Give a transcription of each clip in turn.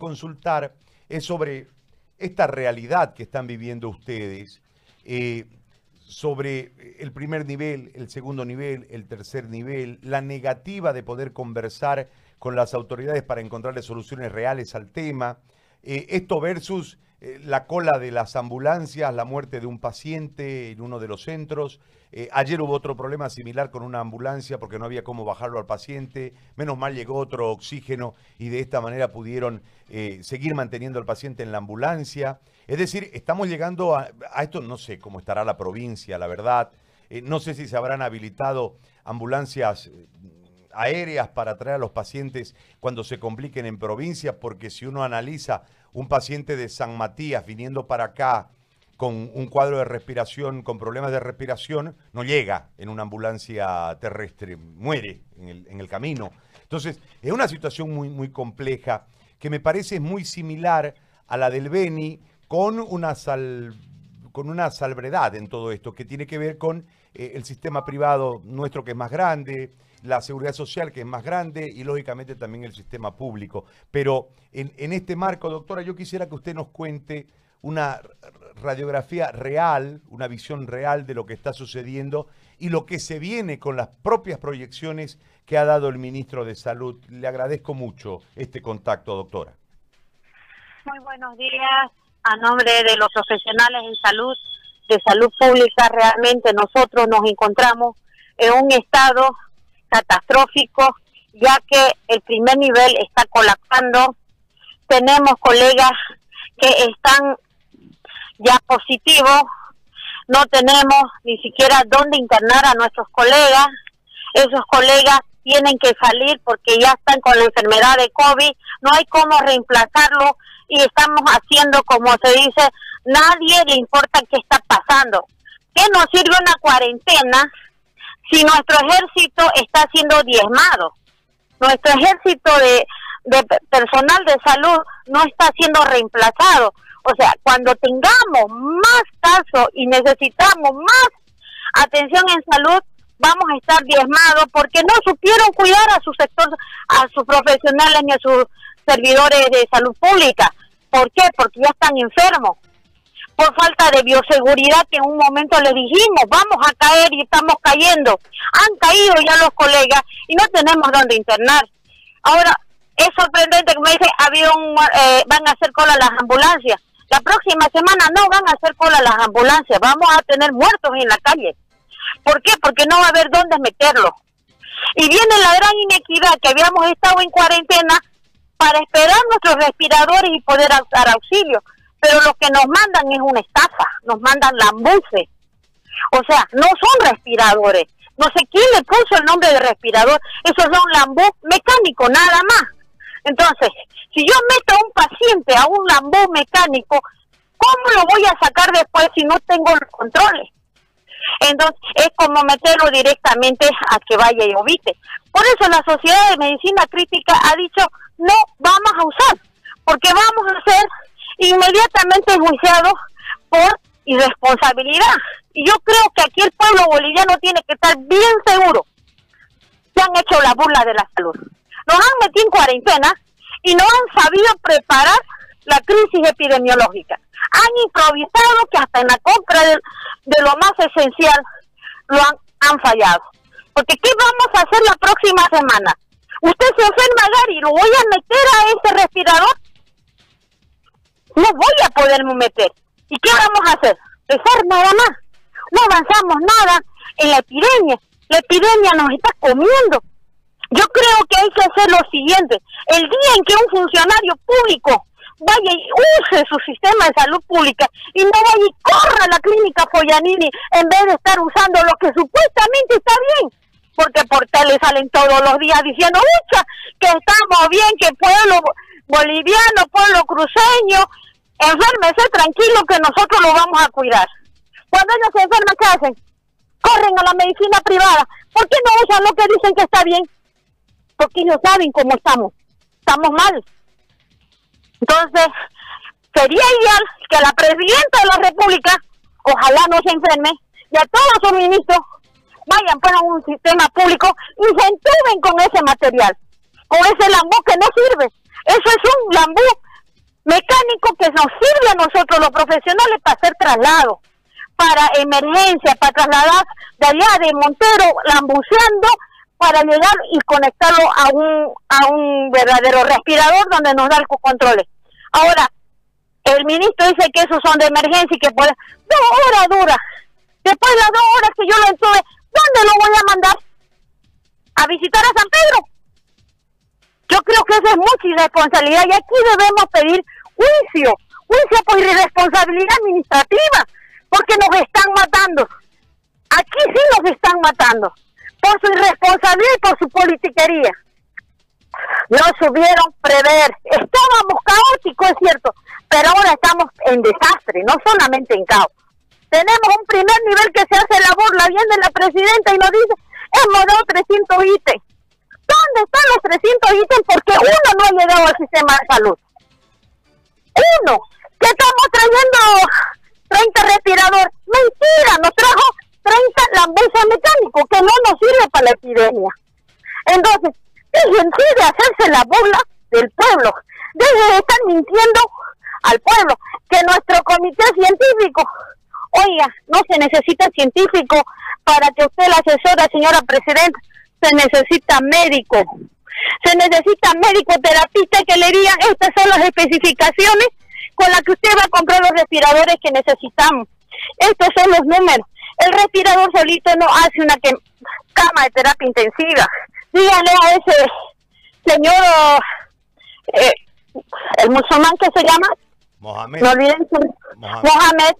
consultar es sobre esta realidad que están viviendo ustedes, eh, sobre el primer nivel, el segundo nivel, el tercer nivel, la negativa de poder conversar con las autoridades para encontrarle soluciones reales al tema, eh, esto versus eh, la cola de las ambulancias, la muerte de un paciente en uno de los centros. Eh, ayer hubo otro problema similar con una ambulancia porque no había cómo bajarlo al paciente. Menos mal llegó otro oxígeno y de esta manera pudieron eh, seguir manteniendo al paciente en la ambulancia. Es decir, estamos llegando a, a esto, no sé cómo estará la provincia, la verdad. no sé si se habrán habilitado ambulancias aéreas para traer a los pacientes cuando se compliquen en provincia, porque si uno analiza un paciente de San Matías viniendo para acá con un cuadro de respiración, con problemas de respiración, no llega en una ambulancia terrestre, muere en el, camino. Entonces, es una situación muy, muy compleja que me parece muy similar a la del Beni con una, sal, con una salvedad en todo esto, que tiene que ver con eh, el sistema privado nuestro que es más grande, la seguridad social que es más grande y lógicamente también el sistema público. Pero en, este marco, doctora, yo quisiera que usted nos cuente una radiografía real, una visión real de lo que está sucediendo y lo que se viene con las propias proyecciones que ha dado el ministro de Salud. Le agradezco mucho este contacto, doctora. Muy buenos días. A nombre de los profesionales en salud, de salud pública, realmente nosotros nos encontramos en un estado catastrófico, ya que el primer nivel está colapsando. Tenemos colegas que están ya positivos, no tenemos ni siquiera dónde internar a nuestros colegas. Esos colegas tienen que salir porque ya están con la enfermedad de COVID, no hay cómo reemplazarlo y estamos haciendo, como se dice, nadie le importa qué está pasando. ¿Qué nos sirve una cuarentena si nuestro ejército está siendo diezmado, nuestro ejército de, personal de salud no está siendo reemplazado. O sea, cuando tengamos más casos y necesitamos más atención en salud, vamos a estar diezmados porque no supieron cuidar a su sector, a sus profesionales ni a sus servidores de salud pública. ¿Por qué? Porque ya están enfermos por falta de bioseguridad que en un momento le dijimos, vamos a caer y estamos cayendo. Han caído ya los colegas y no tenemos dónde internar. Ahora, es sorprendente que me dice, había eh, van a hacer cola las ambulancias. La próxima semana no van a hacer cola las ambulancias, vamos a tener muertos en la calle. ¿Por qué? Porque no va a haber dónde meterlos. Y viene la gran inequidad que habíamos estado en cuarentena para esperar nuestros respiradores y poder dar auxilio pero lo que nos mandan es una estafa, nos mandan lambuces. O sea, no son respiradores. No sé quién le puso el nombre de respirador. Esos son lambú mecánico, nada más. Entonces, si yo meto a un paciente a un lambú mecánico, ¿cómo lo voy a sacar después si no tengo los controles? Entonces, es como meterlo directamente a que vaya y ovite. Por eso la Sociedad de Medicina Crítica ha dicho, no vamos a usar, porque vamos a hacer inmediatamente enjuiciados por irresponsabilidad. Y yo creo que aquí el pueblo boliviano tiene que estar bien seguro que han hecho la burla de la salud. Nos han metido en cuarentena y no han sabido preparar la crisis epidemiológica. Han improvisado que hasta en la compra de, lo más esencial lo han, han fallado. Porque ¿qué vamos a hacer la próxima semana? Usted se enferma, Gary, ¿lo voy a meter a ese respirador? No voy a poderme meter. ¿Y qué vamos a hacer? Dejar nada más. No avanzamos nada en la epidemia. La epidemia nos está comiendo. Yo creo que hay que hacer lo siguiente. El día en que un funcionario público vaya y use su sistema de salud pública y no vaya y corra a la clínica Foyanini en vez de estar usando lo que supuestamente está bien. Porque por le salen todos los días diciendo, ucha, que estamos bien, que pueblo boliviano, pueblo cruceño, Enférmese tranquilo que nosotros lo vamos a cuidar. Cuando ellos se enferman, ¿qué hacen? Corren a la medicina privada. ¿Por qué no usan lo que dicen que está bien? Porque ellos saben cómo estamos. Estamos mal. Entonces, sería ideal que la presidenta de la República, ojalá no se enferme, y a todos sus ministros vayan para un sistema público y se entuben con ese material, con ese lambú que no sirve. Eso es un lambú los profesionales para hacer traslado, para emergencia, para trasladar de allá de Montero, lambuceando, para llegar y conectarlo a un, a un verdadero respirador donde nos da el control. Ahora, el ministro dice que esos son de emergencia y que puede... Dos horas dura. Después de las dos horas que yo lo estuve, ¿dónde lo voy a mandar? ¿A visitar a San Pedro? Yo creo que eso es mucha irresponsabilidad y aquí debemos pedir juicio, juicio por irresponsabilidad administrativa, porque nos están matando. Aquí sí nos están matando, por su irresponsabilidad y por su politiquería. No supieron prever. Estábamos caóticos, es cierto, pero ahora estamos en desastre, no solamente en caos. Tenemos un primer nivel que se hace la burla, viene la presidenta y nos dice, hemos dado 300 ítems. ¿Dónde están los 300 ítems? Porque uno no ha llegado al sistema de salud. Uno. ¿Qué estamos trayendo 30 respiradores. Mentira, nos trajo 30 lambuses mecánicos que no nos sirve para la epidemia. Entonces, dejen de hacerse la burla del pueblo. Dejen de estar mintiendo al pueblo. Que nuestro comité científico, oiga, no se necesita científico para que usted la asesora, señora presidenta, se necesita médico. Se necesita médico terapista que le digan estas son las especificaciones con las que usted va a comprar los respiradores que necesitamos. Estos son los números. El respirador solito no hace una cama de terapia intensiva. Díganle a ese señor, eh, el musulmán que se llama, Mohamed. no olviden Mohamed.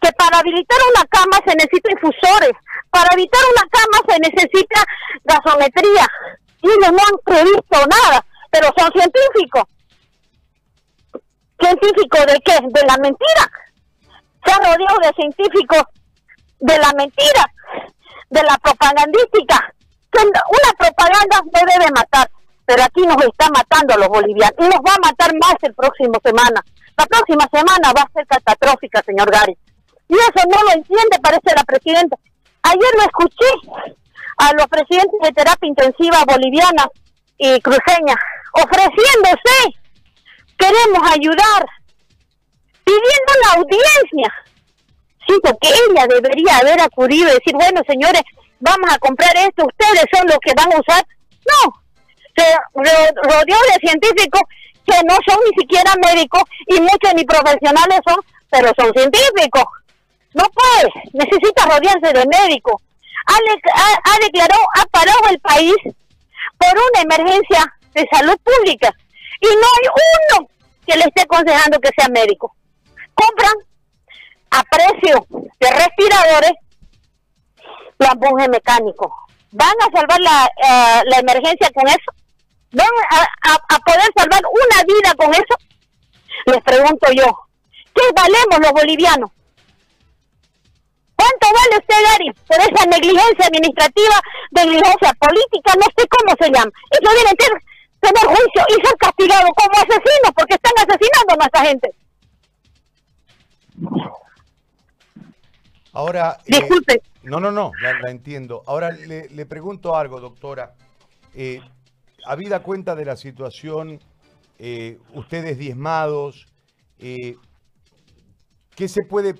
que para habilitar una cama se necesita infusores, para habilitar una cama se necesita gasometría. Y no han previsto nada, pero son científicos. ¿Científicos de qué? De la mentira. Se ha rodeado de científicos de la mentira, de la propagandística. Una propaganda no debe matar, pero aquí nos está matando a los bolivianos y nos va a matar más el próximo semana. La próxima semana va a ser catastrófica, señor Gary. Y eso no lo entiende, parece la presidenta. Ayer lo escuché a los presidentes de terapia intensiva boliviana y cruceña ofreciéndose. Queremos ayudar, pidiendo la audiencia. Siento que ella debería haber acudido y decir, bueno, señores, vamos a comprar esto, ustedes son los que van a usar. No, se rodeó de científicos que no son ni siquiera médicos y muchos ni profesionales son, pero son científicos. No puede, necesita rodearse de médicos. Ha, ha, declarado, ha parado el país por una emergencia de salud pública y no hay uno que le esté aconsejando que sea médico. Compran a precio de respiradores lambujes mecánicos. ¿Van a salvar la, eh, la emergencia con eso? ¿Van a, a, poder salvar una vida con eso? Les pregunto yo, ¿qué valemos los bolivianos? ¿Cuánto vale usted, Gary, por esa negligencia administrativa, negligencia política, no sé cómo se llama? Eso viene a ser tener juicio y ser castigado como asesinos porque están asesinando a nuestra gente. Ahora, eh, disculpe. no, no, no, la, entiendo. Ahora le, le, pregunto algo, doctora. Eh, habida cuenta de la situación, eh, ustedes diezmados, eh, ¿qué se puede,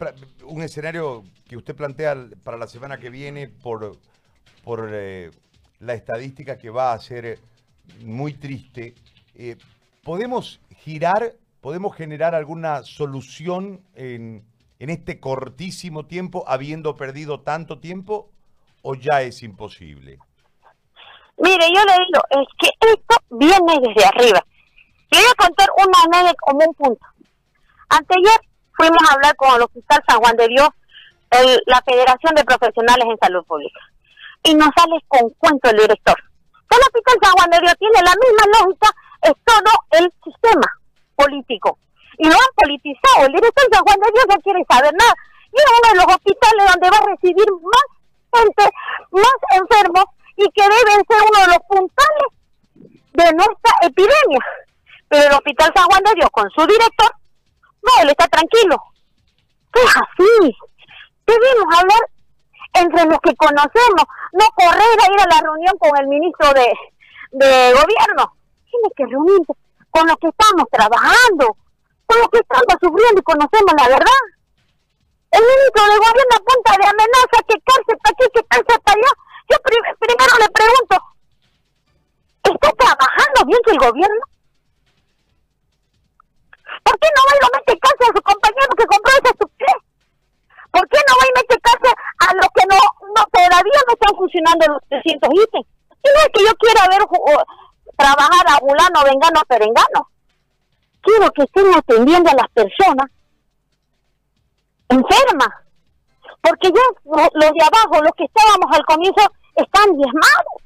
un escenario que usted plantea para la semana que viene por, por la estadística que va a ser muy triste, ¿podemos girar, podemos generar alguna solución en en este cortísimo tiempo, habiendo perdido tanto tiempo, o ya es imposible? Mire, yo le digo, es que esto viene desde arriba. Le voy a contar una anécdota como un punto. Anteayer fuimos a hablar con el Hospital San Juan de Dios, la Federación de Profesionales en Salud Pública. Y nos sale con cuento el director. El Hospital San Juan de Dios tiene la misma lógica, es todo el sistema político y lo han politizado. El director San Juan de Dios no quiere saber nada. Y es uno de los hospitales donde va a recibir más gente, más enfermos y que deben ser uno de los puntales de nuestra epidemia. Pero el Hospital San Juan de Dios, con su director, no, él está tranquilo. Es así. Debemos hablar entre los que conocemos, no correr a ir a la reunión con el ministro de, de gobierno. Tiene que reunirse con los que estamos trabajando, todos que estamos sufriendo y conocemos la verdad. El ministro de gobierno apunta de amenaza que cárcel para aquí, que cárcel para allá. Yo primero le pregunto, ¿está trabajando bien el gobierno? ¿Por qué no va y lo mete cárcel a su compañero que compró esa estupidez? ¿Por qué no va y mete cárcel a los que no, no todavía no están funcionando los 300 ítems? Y no es que yo quiera ver trabajar a fulano, vengano, perengano. Quiero que estén atendiendo a las personas enfermas. Porque ya los de abajo, los que estábamos al comienzo, están diezmados.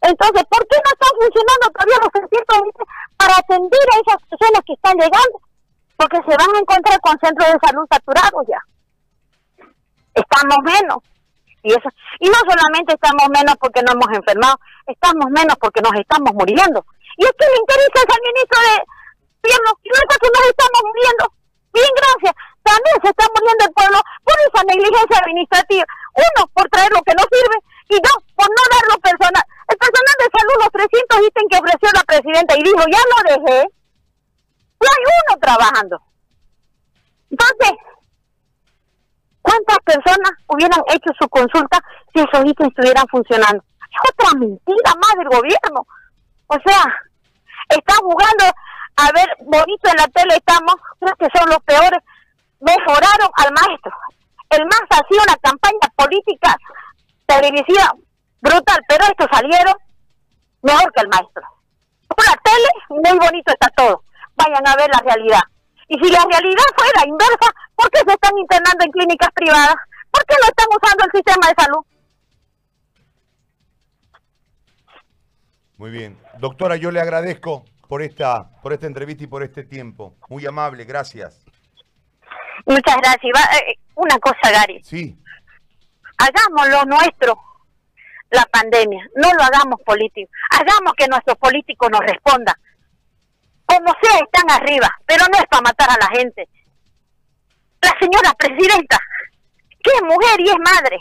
Entonces, ¿por qué no están funcionando todavía los centros para atender a esas personas que están llegando? Porque se van a encontrar con centros de salud saturados ya. Estamos menos. Y, eso, y no solamente estamos menos porque no hemos enfermado, estamos menos porque nos estamos muriendo. ¿Y es que le interesa al ministro de? Y nosotros nos estamos muriendo. Bien, gracias. También se está muriendo el pueblo por esa negligencia administrativa. Uno, por traer lo que no sirve. Y dos, por no dar lo personal. Personal de salud, los 300 ítems que ofreció la presidenta y dijo, ya lo dejé. No hay uno trabajando. Entonces, ¿cuántas personas hubieran hecho su consulta si esos ítems estuvieran funcionando? Es otra mentira más del gobierno. O sea, están jugando a ver bonito en la tele, estamos, creo que son los peores mejoraron al maestro. El MAS hacía una campaña política televisiva brutal, pero estos salieron mejor que el maestro. Por la tele, muy bonito está todo. Vayan a ver la realidad. Y si la realidad fuera inversa, ¿por qué se están internando en clínicas privadas? ¿Por qué no están usando el sistema de salud? Muy bien. Doctora, yo le agradezco por esta, por esta entrevista y por este tiempo. Muy amable, gracias. Muchas gracias. Eh, una cosa, Gary. Sí. Hagamos lo nuestro, la pandemia. No lo hagamos político. Hagamos que nuestros políticos nos respondan. Como sea, están arriba, pero no es para matar a la gente. La señora presidenta, que es mujer y es madre,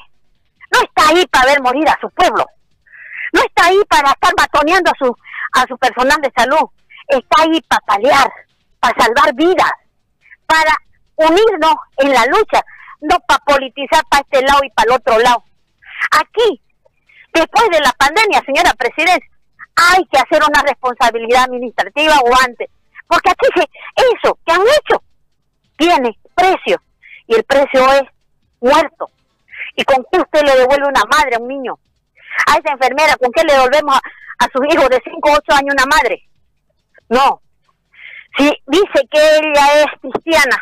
no está ahí para ver morir a su pueblo. No está ahí para estar matoneando a su, a su personal de salud. Está ahí para paliar, para salvar vidas, para unirnos en la lucha, no para politizar para este lado y para el otro lado. Aquí, después de la pandemia, señora Presidenta, hay que hacer una responsabilidad administrativa o antes, porque aquí se, eso que han hecho tiene precio y el precio es muerto. ¿Y con qué usted le devuelve una madre a un niño? A esa enfermera, ¿con qué le devolvemos a, sus hijos de 5 o 8 años una madre? No. Si dice que ella es cristiana,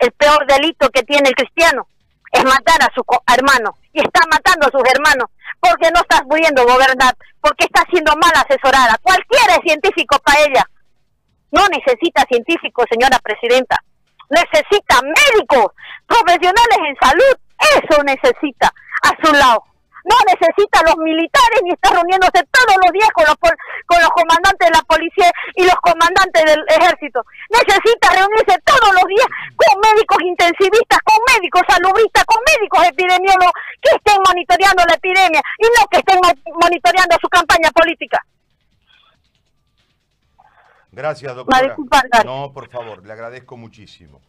el peor delito que tiene el cristiano es matar a su hermano y está matando a sus hermanos porque no está pudiendo gobernar, porque está siendo mal asesorada. Cualquiera es científico para ella. No necesita científicos, señora presidenta. Necesita médicos, profesionales en salud. Eso necesita a su lado no necesita los militares ni está reuniéndose todos los días con los, con los comandantes de la policía y los comandantes del ejército. Necesita reunirse todos los días con médicos intensivistas, con médicos salubristas, con médicos epidemiólogos que estén monitoreando la epidemia y no que estén monitoreando su campaña política. Gracias, doctora. No, por favor, le agradezco muchísimo.